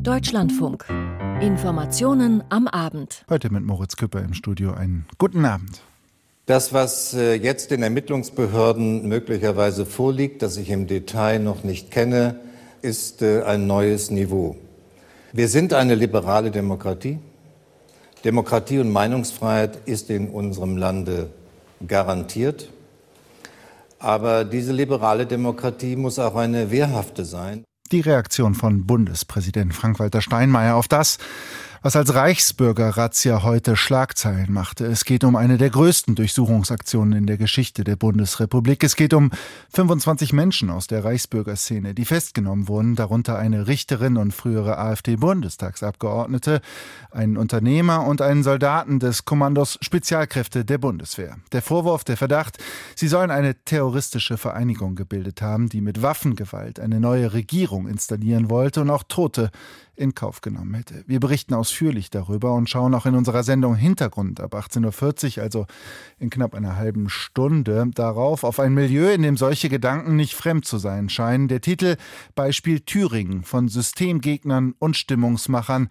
Deutschlandfunk. Informationen am Abend. Heute mit Moritz Küpper im Studio. Einen guten Abend. Das, was äh, jetzt den Ermittlungsbehörden möglicherweise vorliegt, das ich im Detail noch nicht kenne, ist äh, ein neues Niveau. Wir sind eine liberale Demokratie. Demokratie und Meinungsfreiheit ist in unserem Lande garantiert. Aber diese liberale Demokratie muss auch eine wehrhafte sein. Die Reaktion von Bundespräsident Frank-Walter Steinmeier auf das, was als Reichsbürger-Razzia heute Schlagzeilen machte. Es geht um eine der größten Durchsuchungsaktionen in der Geschichte der Bundesrepublik. Es geht um 25 Menschen aus der Reichsbürgerszene, die festgenommen wurden, darunter eine Richterin und frühere AfD-Bundestagsabgeordnete, einen Unternehmer und einen Soldaten des Kommandos Spezialkräfte der Bundeswehr. Der Vorwurf, der Verdacht, sie sollen eine terroristische Vereinigung gebildet haben, die mit Waffengewalt eine neue Regierung installieren wollte und auch Tote in Kauf genommen hätte. Wir berichten ausführlich darüber und schauen auch in unserer Sendung Hintergrund ab 18.40 Uhr, also in knapp einer halben Stunde, darauf auf ein Milieu, in dem solche Gedanken nicht fremd zu sein scheinen. Der Titel Beispiel Thüringen von Systemgegnern und Stimmungsmachern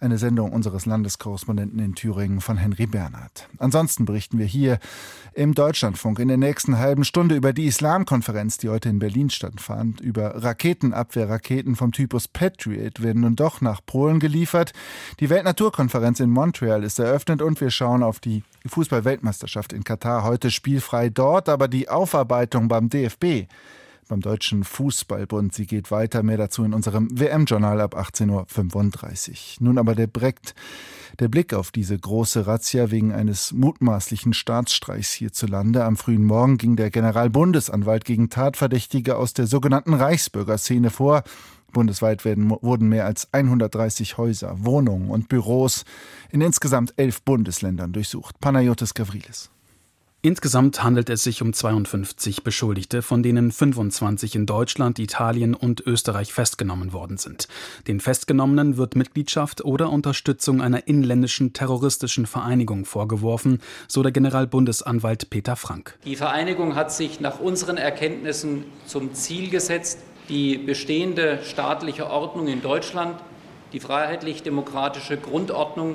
eine Sendung unseres Landeskorrespondenten in Thüringen von Henry Bernhard. Ansonsten berichten wir hier im Deutschlandfunk in der nächsten halben Stunde über die Islamkonferenz, die heute in Berlin stattfand. Über Raketenabwehrraketen vom Typus Patriot werden nun doch nach Polen geliefert. Die Weltnaturkonferenz in Montreal ist eröffnet und wir schauen auf die Fußball-Weltmeisterschaft in Katar. Heute spielfrei dort, aber die Aufarbeitung beim DFB beim Deutschen Fußballbund. Sie geht weiter. Mehr dazu in unserem WM-Journal ab 18.35 Uhr. Nun aber der Brekt. Der Blick auf diese große Razzia wegen eines mutmaßlichen Staatsstreichs hierzulande. Am frühen Morgen ging der Generalbundesanwalt gegen Tatverdächtige aus der sogenannten Reichsbürgerszene vor. Bundesweit werden, wurden mehr als 130 Häuser, Wohnungen und Büros in insgesamt elf Bundesländern durchsucht. Panayotis Gavrilis. Insgesamt handelt es sich um 52 Beschuldigte, von denen 25 in Deutschland, Italien und Österreich festgenommen worden sind. Den Festgenommenen wird Mitgliedschaft oder Unterstützung einer inländischen terroristischen Vereinigung vorgeworfen, so der Generalbundesanwalt Peter Frank. Die Vereinigung hat sich nach unseren Erkenntnissen zum Ziel gesetzt, die bestehende staatliche Ordnung in Deutschland, die freiheitlich-demokratische Grundordnung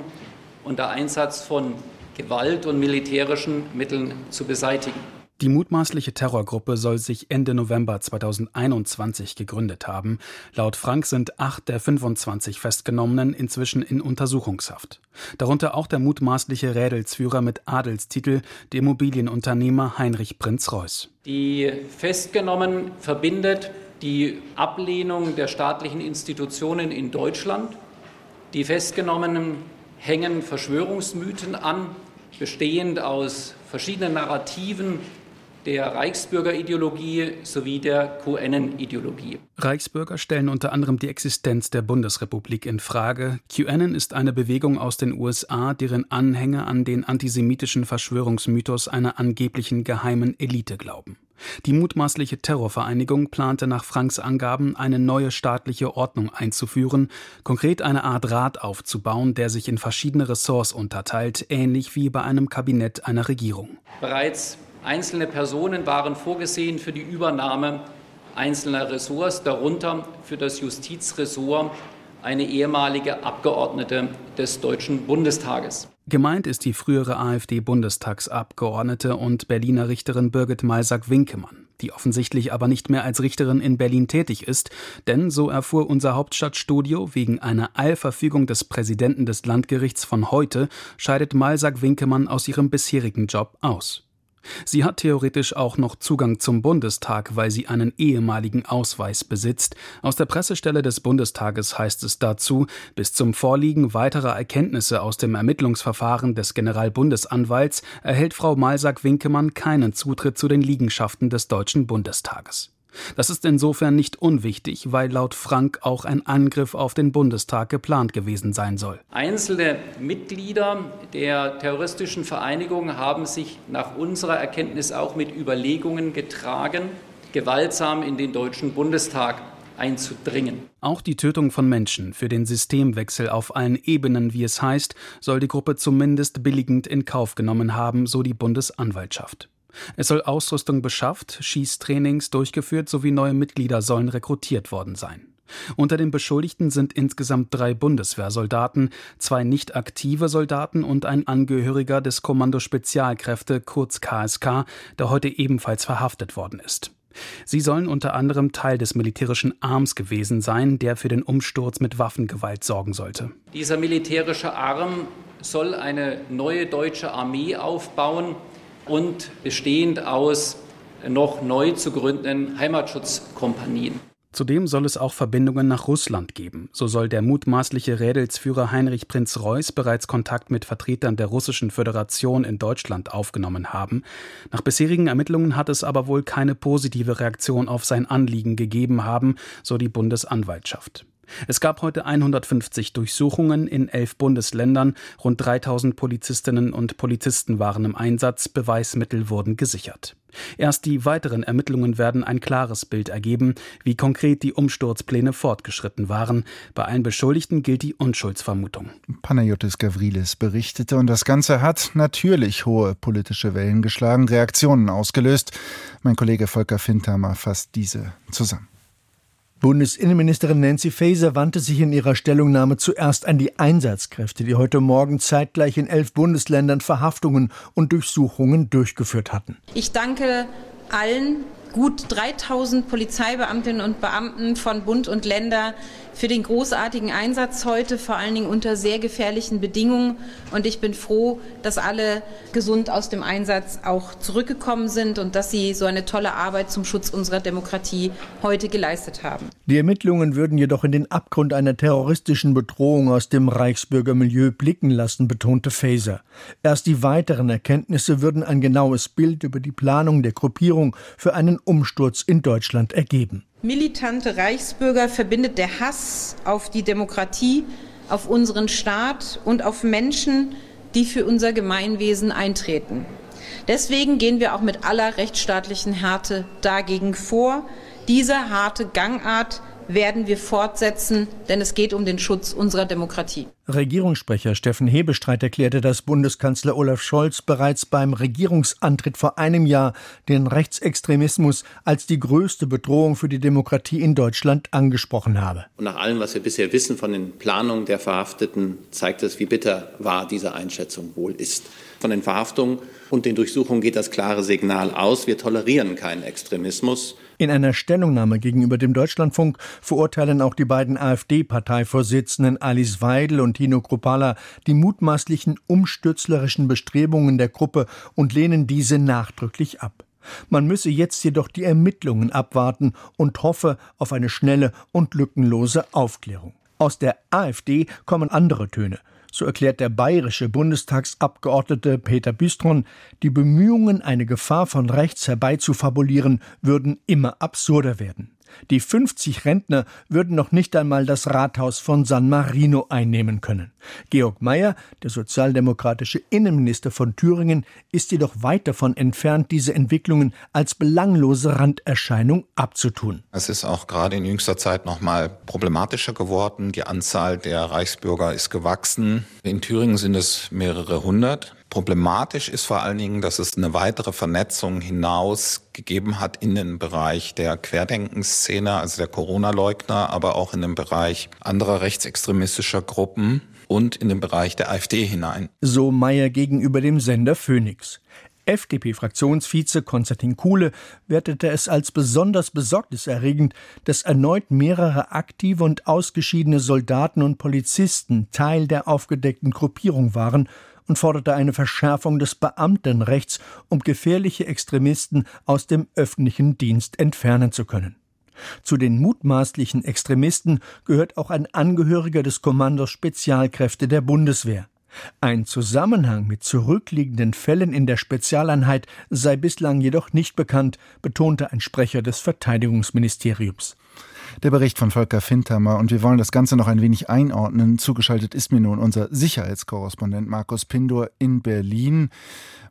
und der Einsatz von Gewalt und militärischen Mitteln zu beseitigen. Die mutmaßliche Terrorgruppe soll sich Ende November 2021 gegründet haben. Laut Frank sind acht der 25 Festgenommenen inzwischen in Untersuchungshaft. Darunter auch der mutmaßliche Rädelsführer mit Adelstitel, der Immobilienunternehmer Heinrich Prinz Reuß. Die Festgenommen verbindet die Ablehnung der staatlichen Institutionen in Deutschland. Die Festgenommenen hängen Verschwörungsmythen an, bestehend aus verschiedenen Narrativen der Reichsbürgerideologie sowie der QAnon-Ideologie. Reichsbürger stellen unter anderem die Existenz der Bundesrepublik in Frage. QAnon ist eine Bewegung aus den USA, deren Anhänger an den antisemitischen Verschwörungsmythos einer angeblichen geheimen Elite glauben. Die mutmaßliche Terrorvereinigung plante nach Franks Angaben eine neue staatliche Ordnung einzuführen, konkret eine Art Rat aufzubauen, der sich in verschiedene Ressorts unterteilt, ähnlich wie bei einem Kabinett einer Regierung. Bereits einzelne Personen waren vorgesehen für die Übernahme einzelner Ressorts, darunter für das Justizressort eine ehemalige Abgeordnete des Deutschen Bundestages. Gemeint ist die frühere AfD-Bundestagsabgeordnete und Berliner Richterin Birgit Malsack-Winkemann, die offensichtlich aber nicht mehr als Richterin in Berlin tätig ist, denn, so erfuhr unser Hauptstadtstudio, wegen einer Eilverfügung des Präsidenten des Landgerichts von heute scheidet Malsack-Winkemann aus ihrem bisherigen Job aus. Sie hat theoretisch auch noch Zugang zum Bundestag, weil sie einen ehemaligen Ausweis besitzt. Aus der Pressestelle des Bundestages heißt es dazu, bis zum Vorliegen weiterer Erkenntnisse aus dem Ermittlungsverfahren des Generalbundesanwalts erhält Frau Malsack-Winkemann keinen Zutritt zu den Liegenschaften des Deutschen Bundestages. Das ist insofern nicht unwichtig, weil laut Frank auch ein Angriff auf den Bundestag geplant gewesen sein soll. Einzelne Mitglieder der terroristischen Vereinigung haben sich nach unserer Erkenntnis auch mit Überlegungen getragen, gewaltsam in den Deutschen Bundestag einzudringen. Auch die Tötung von Menschen für den Systemwechsel auf allen Ebenen, wie es heißt, soll die Gruppe zumindest billigend in Kauf genommen haben, so die Bundesanwaltschaft. Es soll Ausrüstung beschafft, Schießtrainings durchgeführt sowie neue Mitglieder sollen rekrutiert worden sein. Unter den Beschuldigten sind insgesamt drei Bundeswehrsoldaten, zwei nicht aktive Soldaten und ein Angehöriger des Kommando Spezialkräfte, kurz KSK, der heute ebenfalls verhaftet worden ist. Sie sollen unter anderem Teil des militärischen Arms gewesen sein, der für den Umsturz mit Waffengewalt sorgen sollte. Dieser militärische Arm soll eine neue deutsche Armee aufbauen und bestehend aus noch neu zu gründenden Heimatschutzkompanien. Zudem soll es auch Verbindungen nach Russland geben. So soll der mutmaßliche Rädelsführer Heinrich Prinz Reuß bereits Kontakt mit Vertretern der Russischen Föderation in Deutschland aufgenommen haben. Nach bisherigen Ermittlungen hat es aber wohl keine positive Reaktion auf sein Anliegen gegeben haben, so die Bundesanwaltschaft. Es gab heute 150 Durchsuchungen in elf Bundesländern, rund 3000 Polizistinnen und Polizisten waren im Einsatz, Beweismittel wurden gesichert. Erst die weiteren Ermittlungen werden ein klares Bild ergeben, wie konkret die Umsturzpläne fortgeschritten waren. Bei allen Beschuldigten gilt die Unschuldsvermutung. Panayotis Gavrilis berichtete und das Ganze hat natürlich hohe politische Wellen geschlagen, Reaktionen ausgelöst. Mein Kollege Volker Fintamer fasst diese zusammen. Bundesinnenministerin Nancy Faeser wandte sich in ihrer Stellungnahme zuerst an die Einsatzkräfte, die heute Morgen zeitgleich in elf Bundesländern Verhaftungen und Durchsuchungen durchgeführt hatten. Ich danke allen gut 3000 Polizeibeamtinnen und Beamten von Bund und Länder für den großartigen Einsatz heute, vor allen Dingen unter sehr gefährlichen Bedingungen. Und ich bin froh, dass alle gesund aus dem Einsatz auch zurückgekommen sind und dass sie so eine tolle Arbeit zum Schutz unserer Demokratie heute geleistet haben. Die Ermittlungen würden jedoch in den Abgrund einer terroristischen Bedrohung aus dem Reichsbürgermilieu blicken lassen, betonte Faeser. Erst die weiteren Erkenntnisse würden ein genaues Bild über die Planung der Gruppierung für einen Umsturz in Deutschland ergeben militante Reichsbürger verbindet der Hass auf die Demokratie, auf unseren Staat und auf Menschen, die für unser Gemeinwesen eintreten. Deswegen gehen wir auch mit aller rechtsstaatlichen Härte dagegen vor. Diese harte Gangart werden wir fortsetzen, denn es geht um den Schutz unserer Demokratie. Regierungssprecher Steffen Hebestreit erklärte, dass Bundeskanzler Olaf Scholz bereits beim Regierungsantritt vor einem Jahr den Rechtsextremismus als die größte Bedrohung für die Demokratie in Deutschland angesprochen habe. Und nach allem, was wir bisher wissen von den Planungen der Verhafteten, zeigt es, wie bitter wahr diese Einschätzung wohl ist. Von den Verhaftungen und den Durchsuchungen geht das klare Signal aus, wir tolerieren keinen Extremismus. In einer Stellungnahme gegenüber dem Deutschlandfunk verurteilen auch die beiden AfD-Parteivorsitzenden Alice Weidel und Tino Kruppala die mutmaßlichen umstürzlerischen Bestrebungen der Gruppe und lehnen diese nachdrücklich ab. Man müsse jetzt jedoch die Ermittlungen abwarten und hoffe auf eine schnelle und lückenlose Aufklärung. Aus der AfD kommen andere Töne. So erklärt der bayerische Bundestagsabgeordnete Peter Bistron, die Bemühungen, eine Gefahr von rechts herbeizufabulieren, würden immer absurder werden. Die 50 Rentner würden noch nicht einmal das Rathaus von San Marino einnehmen können. Georg Mayer, der sozialdemokratische Innenminister von Thüringen, ist jedoch weit davon entfernt, diese Entwicklungen als belanglose Randerscheinung abzutun. Es ist auch gerade in jüngster Zeit noch mal problematischer geworden. Die Anzahl der Reichsbürger ist gewachsen. In Thüringen sind es mehrere hundert. Problematisch ist vor allen Dingen, dass es eine weitere Vernetzung hinaus gegeben hat in den Bereich der Querdenkenszene, also der Corona-Leugner, aber auch in den Bereich anderer rechtsextremistischer Gruppen und in den Bereich der AfD hinein. So Meyer gegenüber dem Sender Phoenix. FDP-Fraktionsvize Konstantin Kuhle wertete es als besonders besorgniserregend, dass erneut mehrere aktive und ausgeschiedene Soldaten und Polizisten Teil der aufgedeckten Gruppierung waren und forderte eine Verschärfung des Beamtenrechts, um gefährliche Extremisten aus dem öffentlichen Dienst entfernen zu können. Zu den mutmaßlichen Extremisten gehört auch ein Angehöriger des Kommandos Spezialkräfte der Bundeswehr. Ein Zusammenhang mit zurückliegenden Fällen in der Spezialeinheit sei bislang jedoch nicht bekannt, betonte ein Sprecher des Verteidigungsministeriums. Der Bericht von Volker Fintermer und wir wollen das Ganze noch ein wenig einordnen. Zugeschaltet ist mir nun unser Sicherheitskorrespondent Markus Pindor in Berlin.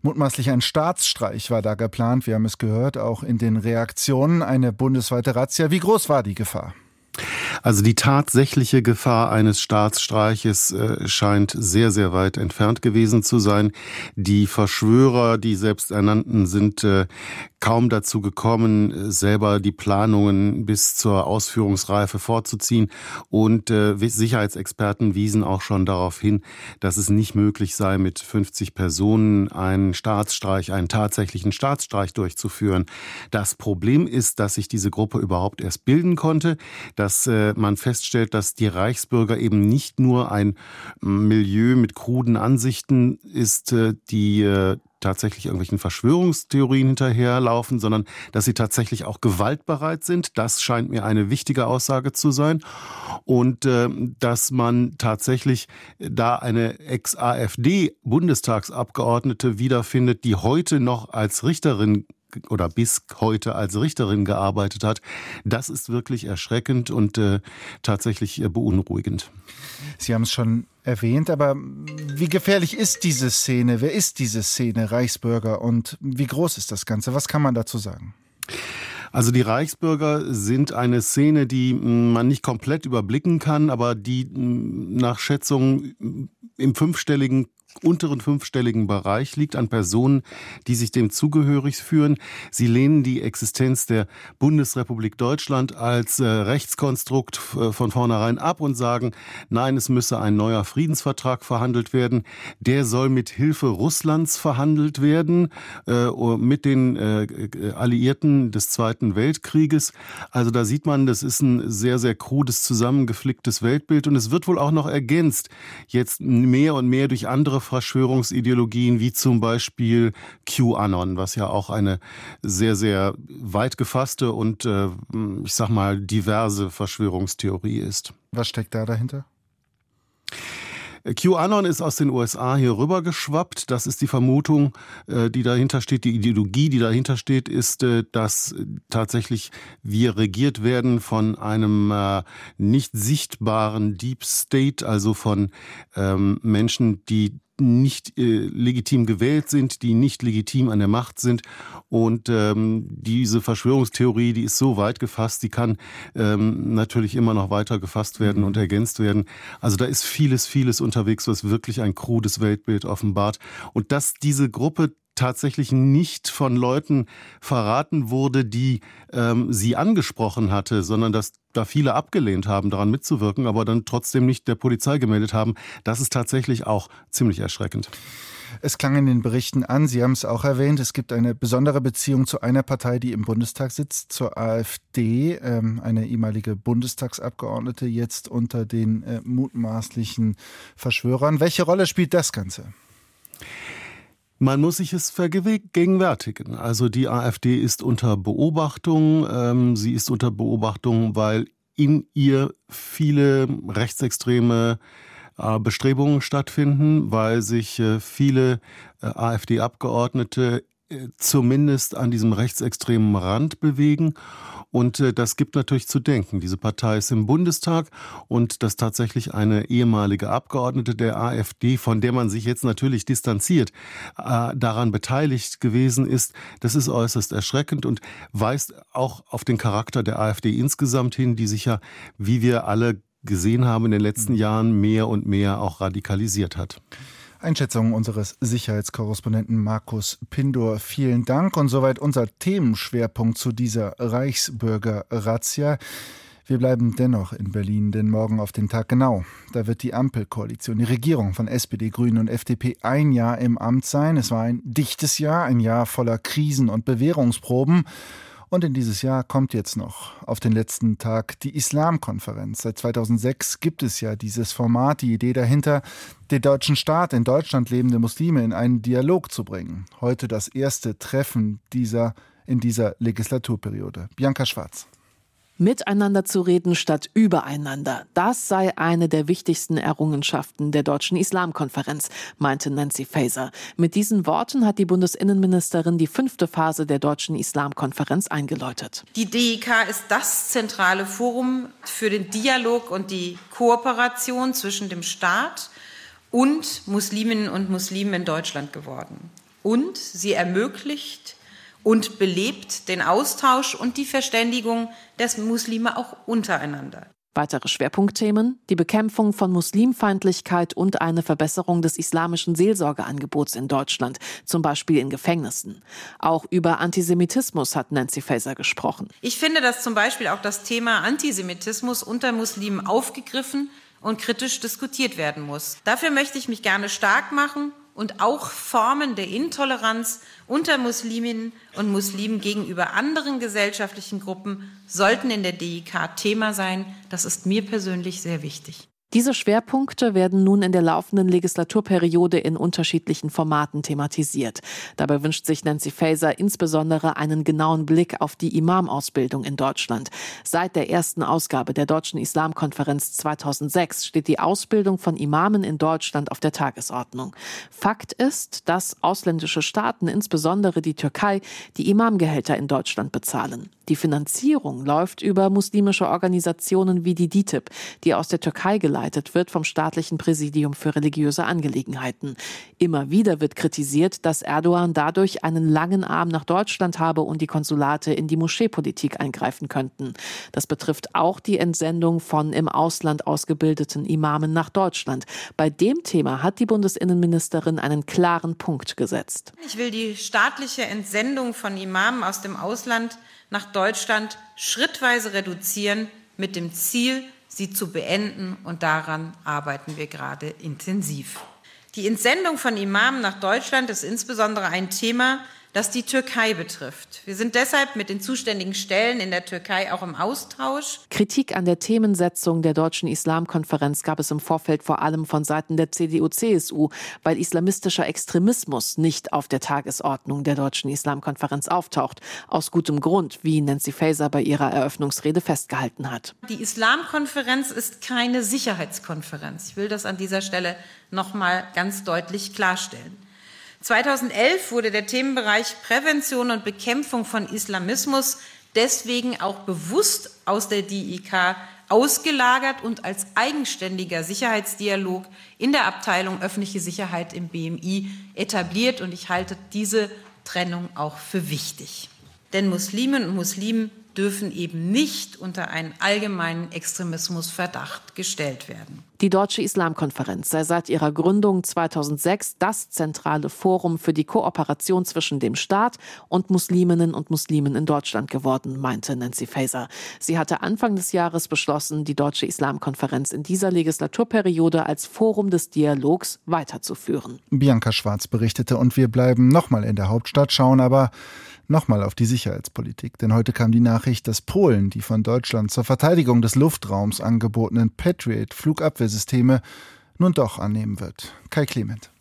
Mutmaßlich ein Staatsstreich war da geplant. Wir haben es gehört, auch in den Reaktionen eine bundesweite Razzia. Wie groß war die Gefahr? Also die tatsächliche Gefahr eines Staatsstreiches äh, scheint sehr, sehr weit entfernt gewesen zu sein. Die Verschwörer, die selbsternannten, sind äh, kaum dazu gekommen, selber die Planungen bis zur Ausführungsreife vorzuziehen. Und äh, Sicherheitsexperten wiesen auch schon darauf hin, dass es nicht möglich sei, mit 50 Personen einen Staatsstreich, einen tatsächlichen Staatsstreich durchzuführen. Das Problem ist, dass sich diese Gruppe überhaupt erst bilden konnte, dass äh, man feststellt, dass die Reichsbürger eben nicht nur ein Milieu mit kruden Ansichten ist, äh, die äh, tatsächlich irgendwelchen Verschwörungstheorien hinterherlaufen, sondern dass sie tatsächlich auch gewaltbereit sind. Das scheint mir eine wichtige Aussage zu sein. Und äh, dass man tatsächlich da eine Ex-AfD-Bundestagsabgeordnete wiederfindet, die heute noch als Richterin oder bis heute als Richterin gearbeitet hat, das ist wirklich erschreckend und äh, tatsächlich äh, beunruhigend. Sie haben es schon erwähnt, aber wie gefährlich ist diese Szene? Wer ist diese Szene Reichsbürger und wie groß ist das Ganze? Was kann man dazu sagen? Also die Reichsbürger sind eine Szene, die man nicht komplett überblicken kann, aber die nach Schätzung im fünfstelligen unteren fünfstelligen Bereich liegt an Personen, die sich dem zugehörig führen. Sie lehnen die Existenz der Bundesrepublik Deutschland als äh, Rechtskonstrukt äh, von vornherein ab und sagen, nein, es müsse ein neuer Friedensvertrag verhandelt werden. Der soll mit Hilfe Russlands verhandelt werden, äh, mit den äh, Alliierten des Zweiten Weltkrieges. Also da sieht man, das ist ein sehr, sehr krudes, zusammengeflicktes Weltbild und es wird wohl auch noch ergänzt, jetzt mehr und mehr durch andere Verschwörungsideologien wie zum Beispiel QAnon, was ja auch eine sehr, sehr weit gefasste und äh, ich sag mal diverse Verschwörungstheorie ist. Was steckt da dahinter? QAnon ist aus den USA hier rübergeschwappt. Das ist die Vermutung, äh, die dahinter steht. Die Ideologie, die dahinter steht, ist, äh, dass tatsächlich wir regiert werden von einem äh, nicht sichtbaren Deep State, also von ähm, Menschen, die nicht äh, legitim gewählt sind, die nicht legitim an der Macht sind. Und ähm, diese Verschwörungstheorie, die ist so weit gefasst, die kann ähm, natürlich immer noch weiter gefasst werden mhm. und ergänzt werden. Also da ist vieles, vieles unterwegs, was wirklich ein krudes Weltbild offenbart. Und dass diese Gruppe tatsächlich nicht von Leuten verraten wurde, die ähm, sie angesprochen hatte, sondern dass da viele abgelehnt haben, daran mitzuwirken, aber dann trotzdem nicht der Polizei gemeldet haben. Das ist tatsächlich auch ziemlich erschreckend. Es klang in den Berichten an, Sie haben es auch erwähnt, es gibt eine besondere Beziehung zu einer Partei, die im Bundestag sitzt, zur AfD, ähm, eine ehemalige Bundestagsabgeordnete, jetzt unter den äh, mutmaßlichen Verschwörern. Welche Rolle spielt das Ganze? Man muss sich es vergegenwärtigen. Also die AfD ist unter Beobachtung. Ähm, sie ist unter Beobachtung, weil in ihr viele rechtsextreme äh, Bestrebungen stattfinden, weil sich äh, viele äh, AfD-Abgeordnete zumindest an diesem rechtsextremen Rand bewegen. Und äh, das gibt natürlich zu denken. Diese Partei ist im Bundestag und dass tatsächlich eine ehemalige Abgeordnete der AfD, von der man sich jetzt natürlich distanziert, äh, daran beteiligt gewesen ist, das ist äußerst erschreckend und weist auch auf den Charakter der AfD insgesamt hin, die sich ja, wie wir alle gesehen haben in den letzten Jahren, mehr und mehr auch radikalisiert hat. Einschätzung unseres Sicherheitskorrespondenten Markus Pindor. Vielen Dank und soweit unser Themenschwerpunkt zu dieser Reichsbürger-Razzia. Wir bleiben dennoch in Berlin, denn morgen auf den Tag genau. Da wird die Ampelkoalition, die Regierung von SPD, Grünen und FDP ein Jahr im Amt sein. Es war ein dichtes Jahr, ein Jahr voller Krisen und Bewährungsproben. Und in dieses Jahr kommt jetzt noch auf den letzten Tag die Islamkonferenz. Seit 2006 gibt es ja dieses Format, die Idee dahinter, den deutschen Staat, in Deutschland lebende Muslime in einen Dialog zu bringen. Heute das erste Treffen dieser in dieser Legislaturperiode. Bianca Schwarz. Miteinander zu reden statt übereinander. Das sei eine der wichtigsten Errungenschaften der Deutschen Islamkonferenz, meinte Nancy Faeser. Mit diesen Worten hat die Bundesinnenministerin die fünfte Phase der Deutschen Islamkonferenz eingeläutet. Die DIK ist das zentrale Forum für den Dialog und die Kooperation zwischen dem Staat und Musliminnen und Muslimen in Deutschland geworden. Und sie ermöglicht und belebt den Austausch und die Verständigung der Muslime auch untereinander. Weitere Schwerpunktthemen die Bekämpfung von Muslimfeindlichkeit und eine Verbesserung des islamischen Seelsorgeangebots in Deutschland, zum Beispiel in Gefängnissen. Auch über Antisemitismus hat Nancy Faeser gesprochen. Ich finde, dass zum Beispiel auch das Thema Antisemitismus unter Muslimen aufgegriffen und kritisch diskutiert werden muss. Dafür möchte ich mich gerne stark machen und auch Formen der Intoleranz unter Musliminnen und Muslimen gegenüber anderen gesellschaftlichen Gruppen sollten in der DIK Thema sein. Das ist mir persönlich sehr wichtig. Diese Schwerpunkte werden nun in der laufenden Legislaturperiode in unterschiedlichen Formaten thematisiert. Dabei wünscht sich Nancy Faeser insbesondere einen genauen Blick auf die Imamausbildung in Deutschland. Seit der ersten Ausgabe der Deutschen Islamkonferenz 2006 steht die Ausbildung von Imamen in Deutschland auf der Tagesordnung. Fakt ist, dass ausländische Staaten, insbesondere die Türkei, die Imamgehälter in Deutschland bezahlen. Die Finanzierung läuft über muslimische Organisationen wie die DITIB, die aus der Türkei geleitet wird vom staatlichen Präsidium für religiöse Angelegenheiten. Immer wieder wird kritisiert, dass Erdogan dadurch einen langen Arm nach Deutschland habe und die Konsulate in die Moscheepolitik eingreifen könnten. Das betrifft auch die Entsendung von im Ausland ausgebildeten Imamen nach Deutschland. Bei dem Thema hat die Bundesinnenministerin einen klaren Punkt gesetzt. Ich will die staatliche Entsendung von Imamen aus dem Ausland nach Deutschland schrittweise reduzieren mit dem Ziel, sie zu beenden. Und daran arbeiten wir gerade intensiv. Die Entsendung von Imamen nach Deutschland ist insbesondere ein Thema, das die Türkei betrifft. Wir sind deshalb mit den zuständigen Stellen in der Türkei auch im Austausch. Kritik an der Themensetzung der Deutschen Islamkonferenz gab es im Vorfeld vor allem von Seiten der CDU-CSU, weil islamistischer Extremismus nicht auf der Tagesordnung der Deutschen Islamkonferenz auftaucht. Aus gutem Grund, wie Nancy Faeser bei ihrer Eröffnungsrede festgehalten hat. Die Islamkonferenz ist keine Sicherheitskonferenz. Ich will das an dieser Stelle noch mal ganz deutlich klarstellen. 2011 wurde der Themenbereich Prävention und Bekämpfung von Islamismus deswegen auch bewusst aus der DIK ausgelagert und als eigenständiger Sicherheitsdialog in der Abteilung öffentliche Sicherheit im BMI etabliert. Und ich halte diese Trennung auch für wichtig. Denn Musliminnen und Muslimen dürfen eben nicht unter einen allgemeinen Extremismusverdacht gestellt werden. Die Deutsche Islamkonferenz sei seit ihrer Gründung 2006 das zentrale Forum für die Kooperation zwischen dem Staat und Musliminnen und Muslimen in Deutschland geworden, meinte Nancy Faeser. Sie hatte Anfang des Jahres beschlossen, die Deutsche Islamkonferenz in dieser Legislaturperiode als Forum des Dialogs weiterzuführen. Bianca Schwarz berichtete und wir bleiben nochmal in der Hauptstadt, schauen aber Nochmal auf die Sicherheitspolitik, denn heute kam die Nachricht, dass Polen die von Deutschland zur Verteidigung des Luftraums angebotenen Patriot-Flugabwehrsysteme nun doch annehmen wird. Kai Clement.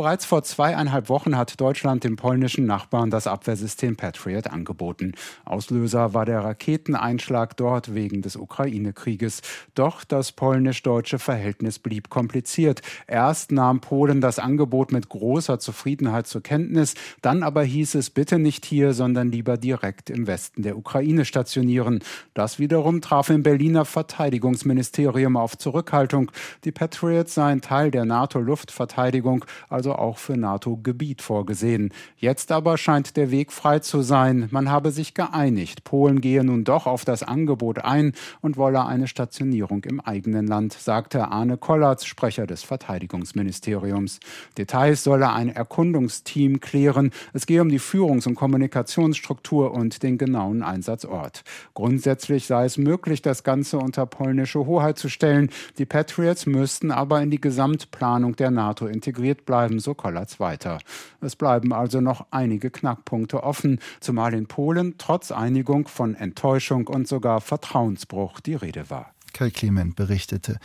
Bereits vor zweieinhalb Wochen hat Deutschland dem polnischen Nachbarn das Abwehrsystem Patriot angeboten. Auslöser war der Raketeneinschlag dort wegen des Ukraine-Krieges. Doch das polnisch-deutsche Verhältnis blieb kompliziert. Erst nahm Polen das Angebot mit großer Zufriedenheit zur Kenntnis, dann aber hieß es bitte nicht hier, sondern lieber direkt im Westen der Ukraine stationieren. Das wiederum traf im Berliner Verteidigungsministerium auf Zurückhaltung. Die Patriots seien Teil der NATO-Luftverteidigung, also auch für NATO-Gebiet vorgesehen. Jetzt aber scheint der Weg frei zu sein. Man habe sich geeinigt. Polen gehe nun doch auf das Angebot ein und wolle eine Stationierung im eigenen Land, sagte Arne Kollatz, Sprecher des Verteidigungsministeriums. Details solle ein Erkundungsteam klären. Es gehe um die Führungs- und Kommunikationsstruktur und den genauen Einsatzort. Grundsätzlich sei es möglich, das Ganze unter polnische Hoheit zu stellen. Die Patriots müssten aber in die Gesamtplanung der NATO integriert bleiben bleiben, so Kollatz weiter. Es bleiben also noch einige Knackpunkte offen, zumal in Polen trotz Einigung von Enttäuschung und sogar Vertrauensbruch die Rede war. Kai Clement berichtete.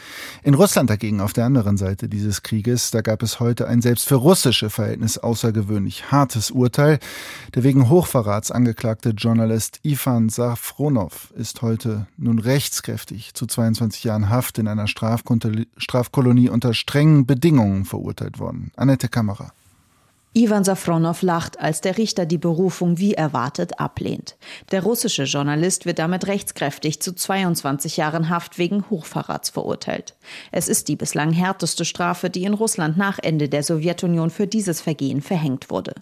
In Russland dagegen auf der anderen Seite dieses Krieges, da gab es heute ein selbst für russische Verhältnisse außergewöhnlich hartes Urteil. Der wegen Hochverrats angeklagte Journalist Ivan Safronov ist heute nun rechtskräftig zu 22 Jahren Haft in einer Strafkolonie unter strengen Bedingungen verurteilt worden. Annette Kammerer. Ivan Safronow lacht, als der Richter die Berufung wie erwartet ablehnt. Der russische Journalist wird damit rechtskräftig zu 22 Jahren Haft wegen Hochverrats verurteilt. Es ist die bislang härteste Strafe, die in Russland nach Ende der Sowjetunion für dieses Vergehen verhängt wurde.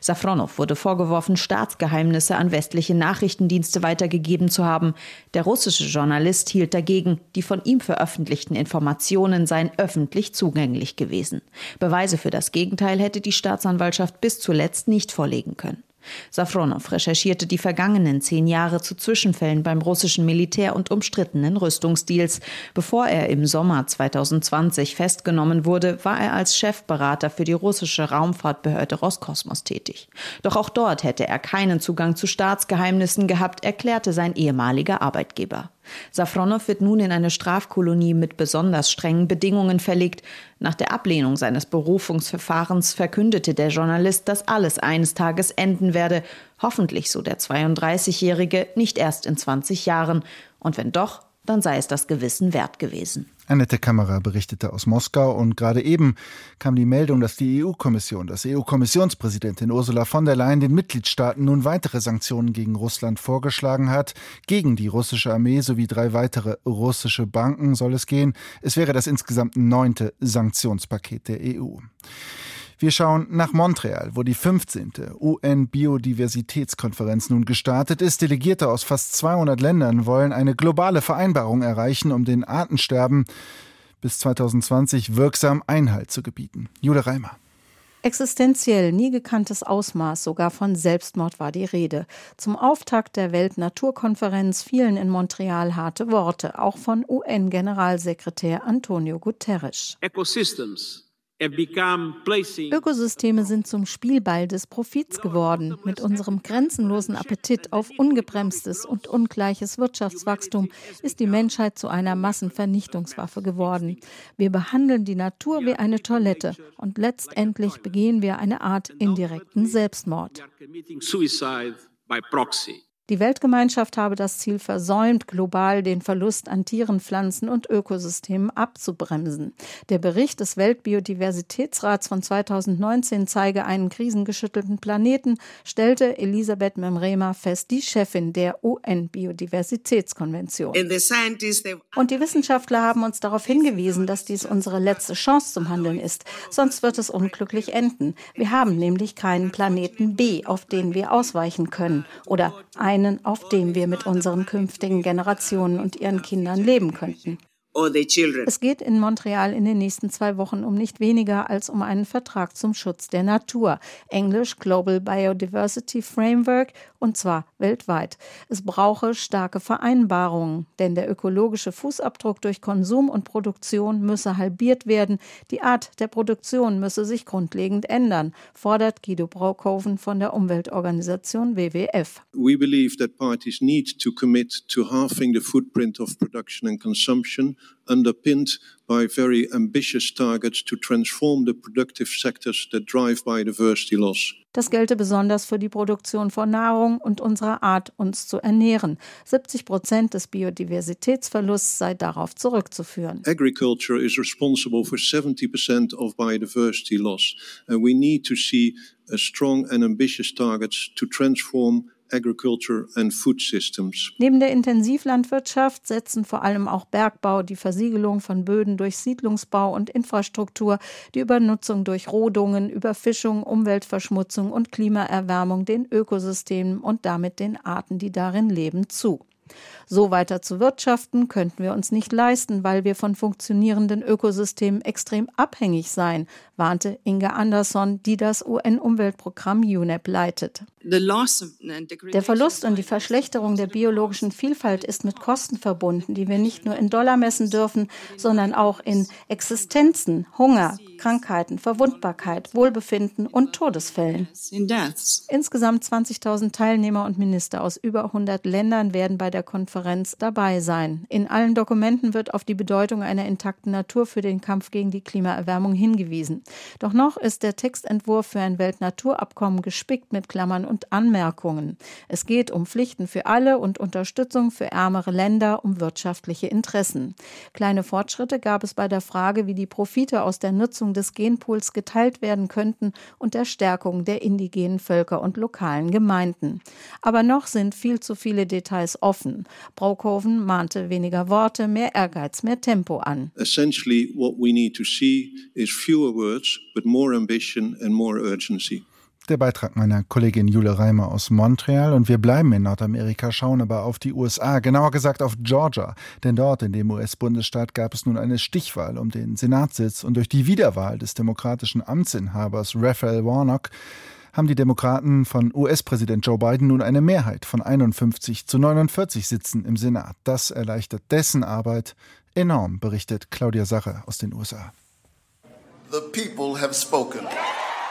Safronow wurde vorgeworfen, Staatsgeheimnisse an westliche Nachrichtendienste weitergegeben zu haben. Der russische Journalist hielt dagegen, die von ihm veröffentlichten Informationen seien öffentlich zugänglich gewesen. Beweise für das Gegenteil hätte die Staatsanwaltschaft bis zuletzt nicht vorlegen können. Safronow recherchierte die vergangenen zehn Jahre zu Zwischenfällen beim russischen Militär und umstrittenen Rüstungsdeals. Bevor er im Sommer 2020 festgenommen wurde, war er als Chefberater für die russische Raumfahrtbehörde Roskosmos tätig. Doch auch dort hätte er keinen Zugang zu Staatsgeheimnissen gehabt, erklärte sein ehemaliger Arbeitgeber. Safronow wird nun in eine Strafkolonie mit besonders strengen Bedingungen verlegt. Nach der Ablehnung seines Berufungsverfahrens verkündete der Journalist, dass alles eines Tages enden werde. Hoffentlich, so der 32-Jährige, nicht erst in 20 Jahren. Und wenn doch, dann sei es das Gewissen wert gewesen. Annette Kammerer berichtete aus Moskau und gerade eben kam die Meldung, dass die EU-Kommission, das EU-Kommissionspräsidentin Ursula von der Leyen den Mitgliedstaaten nun weitere Sanktionen gegen Russland vorgeschlagen hat. Gegen die russische Armee sowie drei weitere russische Banken soll es gehen. Es wäre das insgesamt neunte Sanktionspaket der EU. Wir schauen nach Montreal, wo die 15. UN-Biodiversitätskonferenz nun gestartet ist. Delegierte aus fast 200 Ländern wollen eine globale Vereinbarung erreichen, um den Artensterben bis 2020 wirksam Einhalt zu gebieten. Jule Reimer. Existenziell nie gekanntes Ausmaß sogar von Selbstmord war die Rede. Zum Auftakt der Weltnaturkonferenz fielen in Montreal harte Worte, auch von UN-Generalsekretär Antonio Guterres. Ecosystems Ökosysteme sind zum Spielball des Profits geworden. Mit unserem grenzenlosen Appetit auf ungebremstes und ungleiches Wirtschaftswachstum ist die Menschheit zu einer Massenvernichtungswaffe geworden. Wir behandeln die Natur wie eine Toilette und letztendlich begehen wir eine Art indirekten Selbstmord. Die Weltgemeinschaft habe das Ziel versäumt, global den Verlust an Tieren, Pflanzen und Ökosystemen abzubremsen. Der Bericht des Weltbiodiversitätsrats von 2019 zeige einen krisengeschüttelten Planeten, stellte Elisabeth Memrema fest, die Chefin der UN-Biodiversitätskonvention. Und die Wissenschaftler haben uns darauf hingewiesen, dass dies unsere letzte Chance zum Handeln ist. Sonst wird es unglücklich enden. Wir haben nämlich keinen Planeten B, auf den wir ausweichen können. Oder ein einen, auf dem wir mit unseren künftigen Generationen und ihren Kindern leben könnten. Es geht in Montreal in den nächsten zwei Wochen um nicht weniger als um einen Vertrag zum Schutz der Natur, englisch Global Biodiversity Framework, und zwar weltweit. Es brauche starke Vereinbarungen, denn der ökologische Fußabdruck durch Konsum und Produktion müsse halbiert werden, die Art der Produktion müsse sich grundlegend ändern, fordert Guido Braukoven von der Umweltorganisation WWF. We believe that parties need to commit to halving the footprint of production and consumption underpinned by very ambitious targets to transform the productive sectors that drive biodiversity loss. Das gelte besonders für die Produktion von Nahrung und unserer Art, uns zu ernähren. 70 Prozent des Biodiversitätsverlusts sei darauf zurückzuführen. Agriculture is responsible for 70 percent of biodiversity loss. And we need to see a strong and ambitious targets to transform agriculture and food systems. Neben der Intensivlandwirtschaft setzen vor allem auch Bergbau, die Versiegelung von Böden durch Siedlungsbau und Infrastruktur, die Übernutzung durch Rodungen, Überfischung, Umweltverschmutzung und Klimaerwärmung den Ökosystemen und damit den Arten, die darin leben, zu. So weiter zu wirtschaften könnten wir uns nicht leisten, weil wir von funktionierenden Ökosystemen extrem abhängig seien, warnte Inga Andersson, die das UN-Umweltprogramm UNEP leitet. Der Verlust und die Verschlechterung der biologischen Vielfalt ist mit Kosten verbunden, die wir nicht nur in Dollar messen dürfen, sondern auch in Existenzen, Hunger, Krankheiten, Verwundbarkeit, Wohlbefinden und Todesfällen. Insgesamt 20.000 Teilnehmer und Minister aus über 100 Ländern werden bei der Konferenz dabei sein. In allen Dokumenten wird auf die Bedeutung einer intakten Natur für den Kampf gegen die Klimaerwärmung hingewiesen. Doch noch ist der Textentwurf für ein Weltnaturabkommen gespickt mit Klammern und Anmerkungen. Es geht um Pflichten für alle und Unterstützung für ärmere Länder, um wirtschaftliche Interessen. Kleine Fortschritte gab es bei der Frage, wie die Profite aus der Nutzung des Genpools geteilt werden könnten und der Stärkung der indigenen Völker und lokalen Gemeinden. Aber noch sind viel zu viele Details offen. Braukoven mahnte weniger Worte, mehr Ehrgeiz, mehr Tempo an. Essentially what we need to see is fewer words but more ambition and more urgency. Der Beitrag meiner Kollegin Jule Reimer aus Montreal und wir bleiben in Nordamerika, schauen aber auf die USA, genauer gesagt auf Georgia, denn dort in dem US-Bundesstaat gab es nun eine Stichwahl um den Senatssitz und durch die Wiederwahl des demokratischen Amtsinhabers Raphael Warnock haben die Demokraten von US-Präsident Joe Biden nun eine Mehrheit von 51 zu 49 Sitzen im Senat. Das erleichtert dessen Arbeit enorm, berichtet Claudia Sache aus den USA. The people have spoken.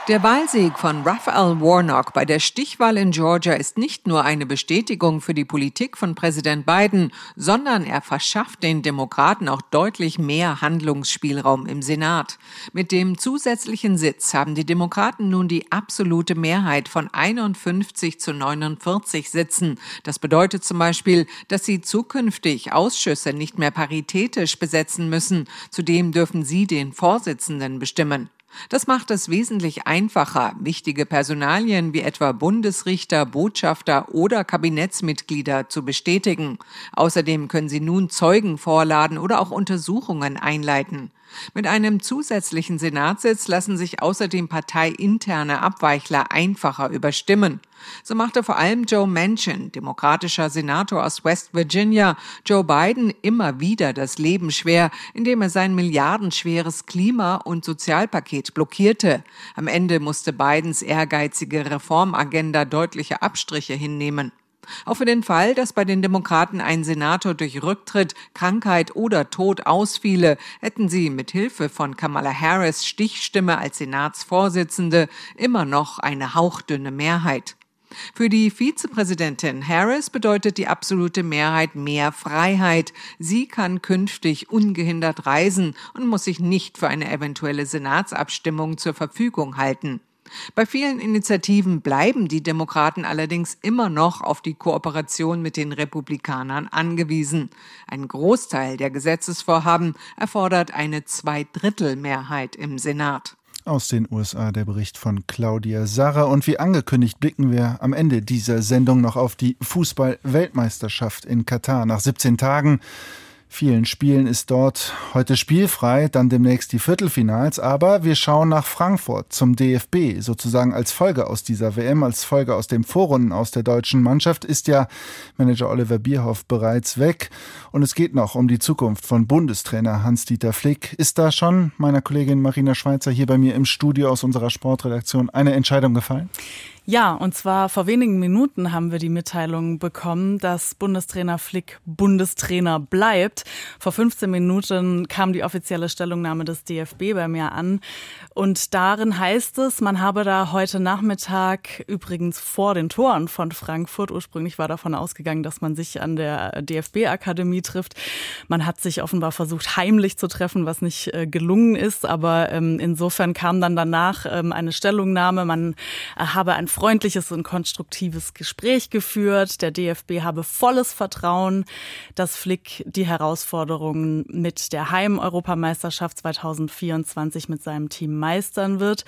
Der Wahlsieg von Raphael Warnock bei der Stichwahl in Georgia ist nicht nur eine Bestätigung für die Politik von Präsident Biden, sondern er verschafft den Demokraten auch deutlich mehr Handlungsspielraum im Senat. Mit dem zusätzlichen Sitz haben die Demokraten nun die absolute Mehrheit von 51 zu 49 Sitzen. Das bedeutet zum Beispiel, dass sie zukünftig Ausschüsse nicht mehr paritätisch besetzen müssen. Zudem dürfen sie den Vorsitzenden bestimmen. Das macht es wesentlich einfacher, wichtige Personalien wie etwa Bundesrichter, Botschafter oder Kabinettsmitglieder zu bestätigen. Außerdem können sie nun Zeugen vorladen oder auch Untersuchungen einleiten. Mit einem zusätzlichen Senatssitz lassen sich außerdem parteiinterne Abweichler einfacher überstimmen. So machte vor allem Joe Manchin, demokratischer Senator aus West Virginia, Joe Biden immer wieder das Leben schwer, indem er sein milliardenschweres Klima- und Sozialpaket blockierte. Am Ende musste Bidens ehrgeizige Reformagenda deutliche Abstriche hinnehmen. Auch für den Fall, dass bei den Demokraten ein Senator durch Rücktritt, Krankheit oder Tod ausfiele, hätten sie mit Hilfe von Kamala Harris Stichstimme als Senatsvorsitzende immer noch eine hauchdünne Mehrheit. Für die Vizepräsidentin Harris bedeutet die absolute Mehrheit mehr Freiheit. Sie kann künftig ungehindert reisen und muss sich nicht für eine eventuelle Senatsabstimmung zur Verfügung halten. Bei vielen Initiativen bleiben die Demokraten allerdings immer noch auf die Kooperation mit den Republikanern angewiesen. Ein Großteil der Gesetzesvorhaben erfordert eine Zweidrittelmehrheit im Senat. Aus den USA der Bericht von Claudia Sarre. Und wie angekündigt blicken wir am Ende dieser Sendung noch auf die Fußball-Weltmeisterschaft in Katar. Nach 17 Tagen vielen Spielen ist dort heute spielfrei, dann demnächst die Viertelfinals. Aber wir schauen nach Frankfurt zum DFB, sozusagen als Folge aus dieser WM, als Folge aus dem Vorrunden aus der deutschen Mannschaft, ist ja Manager Oliver Bierhoff bereits weg. Und es geht noch um die Zukunft von Bundestrainer Hans-Dieter Flick. Ist da schon meiner Kollegin Marina Schweizer hier bei mir im Studio aus unserer Sportredaktion eine Entscheidung gefallen? Ja, und zwar vor wenigen Minuten haben wir die Mitteilung bekommen, dass Bundestrainer Flick Bundestrainer bleibt. Vor 15 Minuten kam die offizielle Stellungnahme des DFB bei mir an. Und darin heißt es, man habe da heute Nachmittag übrigens vor den Toren von Frankfurt, ursprünglich war davon ausgegangen, dass man sich an der DFB-Akademie trifft. Man hat sich offenbar versucht, heimlich zu treffen, was nicht äh, gelungen ist. Aber ähm, insofern kam dann danach ähm, eine Stellungnahme, man äh, habe ein freundliches und konstruktives Gespräch geführt. Der DFB habe volles Vertrauen, dass Flick die Herausforderungen mit der Heim-Europameisterschaft 2024 mit seinem Team meistern wird.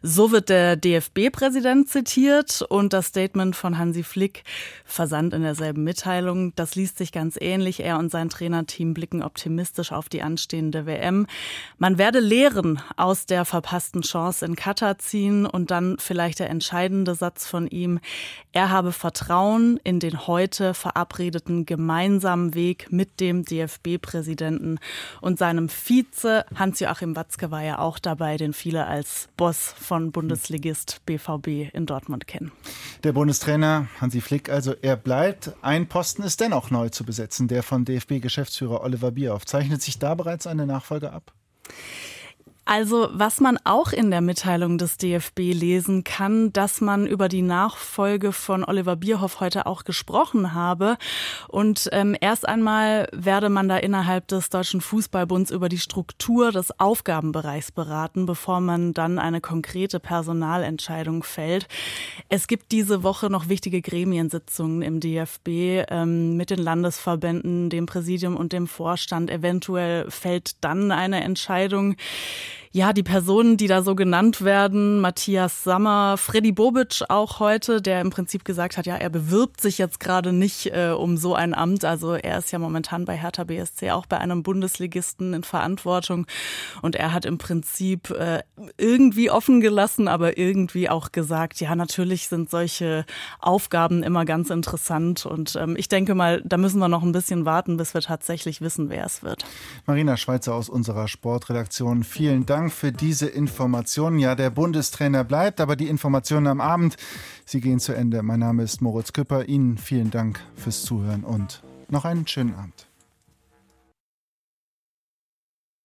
So wird der DFB-Präsident zitiert und das Statement von Hansi Flick versandt in derselben Mitteilung. Das liest sich ganz ähnlich. Er und sein Trainerteam blicken optimistisch auf die anstehende WM. Man werde Lehren aus der verpassten Chance in Katar ziehen und dann vielleicht der entscheidende folgende Satz von ihm. Er habe Vertrauen in den heute verabredeten gemeinsamen Weg mit dem DFB-Präsidenten und seinem Vize Hans-Joachim Watzke war ja auch dabei, den viele als Boss von Bundesligist BVB in Dortmund kennen. Der Bundestrainer Hansi Flick, also er bleibt. Ein Posten ist dennoch neu zu besetzen, der von DFB-Geschäftsführer Oliver Bierhoff. Zeichnet sich da bereits eine Nachfolge ab? Also, was man auch in der Mitteilung des DFB lesen kann, dass man über die Nachfolge von Oliver Bierhoff heute auch gesprochen habe. Und ähm, erst einmal werde man da innerhalb des Deutschen Fußballbunds über die Struktur des Aufgabenbereichs beraten, bevor man dann eine konkrete Personalentscheidung fällt. Es gibt diese Woche noch wichtige Gremiensitzungen im DFB ähm, mit den Landesverbänden, dem Präsidium und dem Vorstand. Eventuell fällt dann eine Entscheidung. Ja, die Personen, die da so genannt werden, Matthias Sammer, Freddy Bobic auch heute, der im Prinzip gesagt hat, ja, er bewirbt sich jetzt gerade nicht äh, um so ein Amt. Also er ist ja momentan bei Hertha BSC auch bei einem Bundesligisten in Verantwortung und er hat im Prinzip äh, irgendwie offen gelassen, aber irgendwie auch gesagt, ja, natürlich sind solche Aufgaben immer ganz interessant und ähm, ich denke mal, da müssen wir noch ein bisschen warten, bis wir tatsächlich wissen, wer es wird. Marina Schweizer aus unserer Sportredaktion, vielen Dank. Dank für diese Informationen. Ja, der Bundestrainer bleibt, aber die Informationen am Abend, sie gehen zu Ende. Mein Name ist Moritz Küpper. Ihnen vielen Dank fürs Zuhören und noch einen schönen Abend.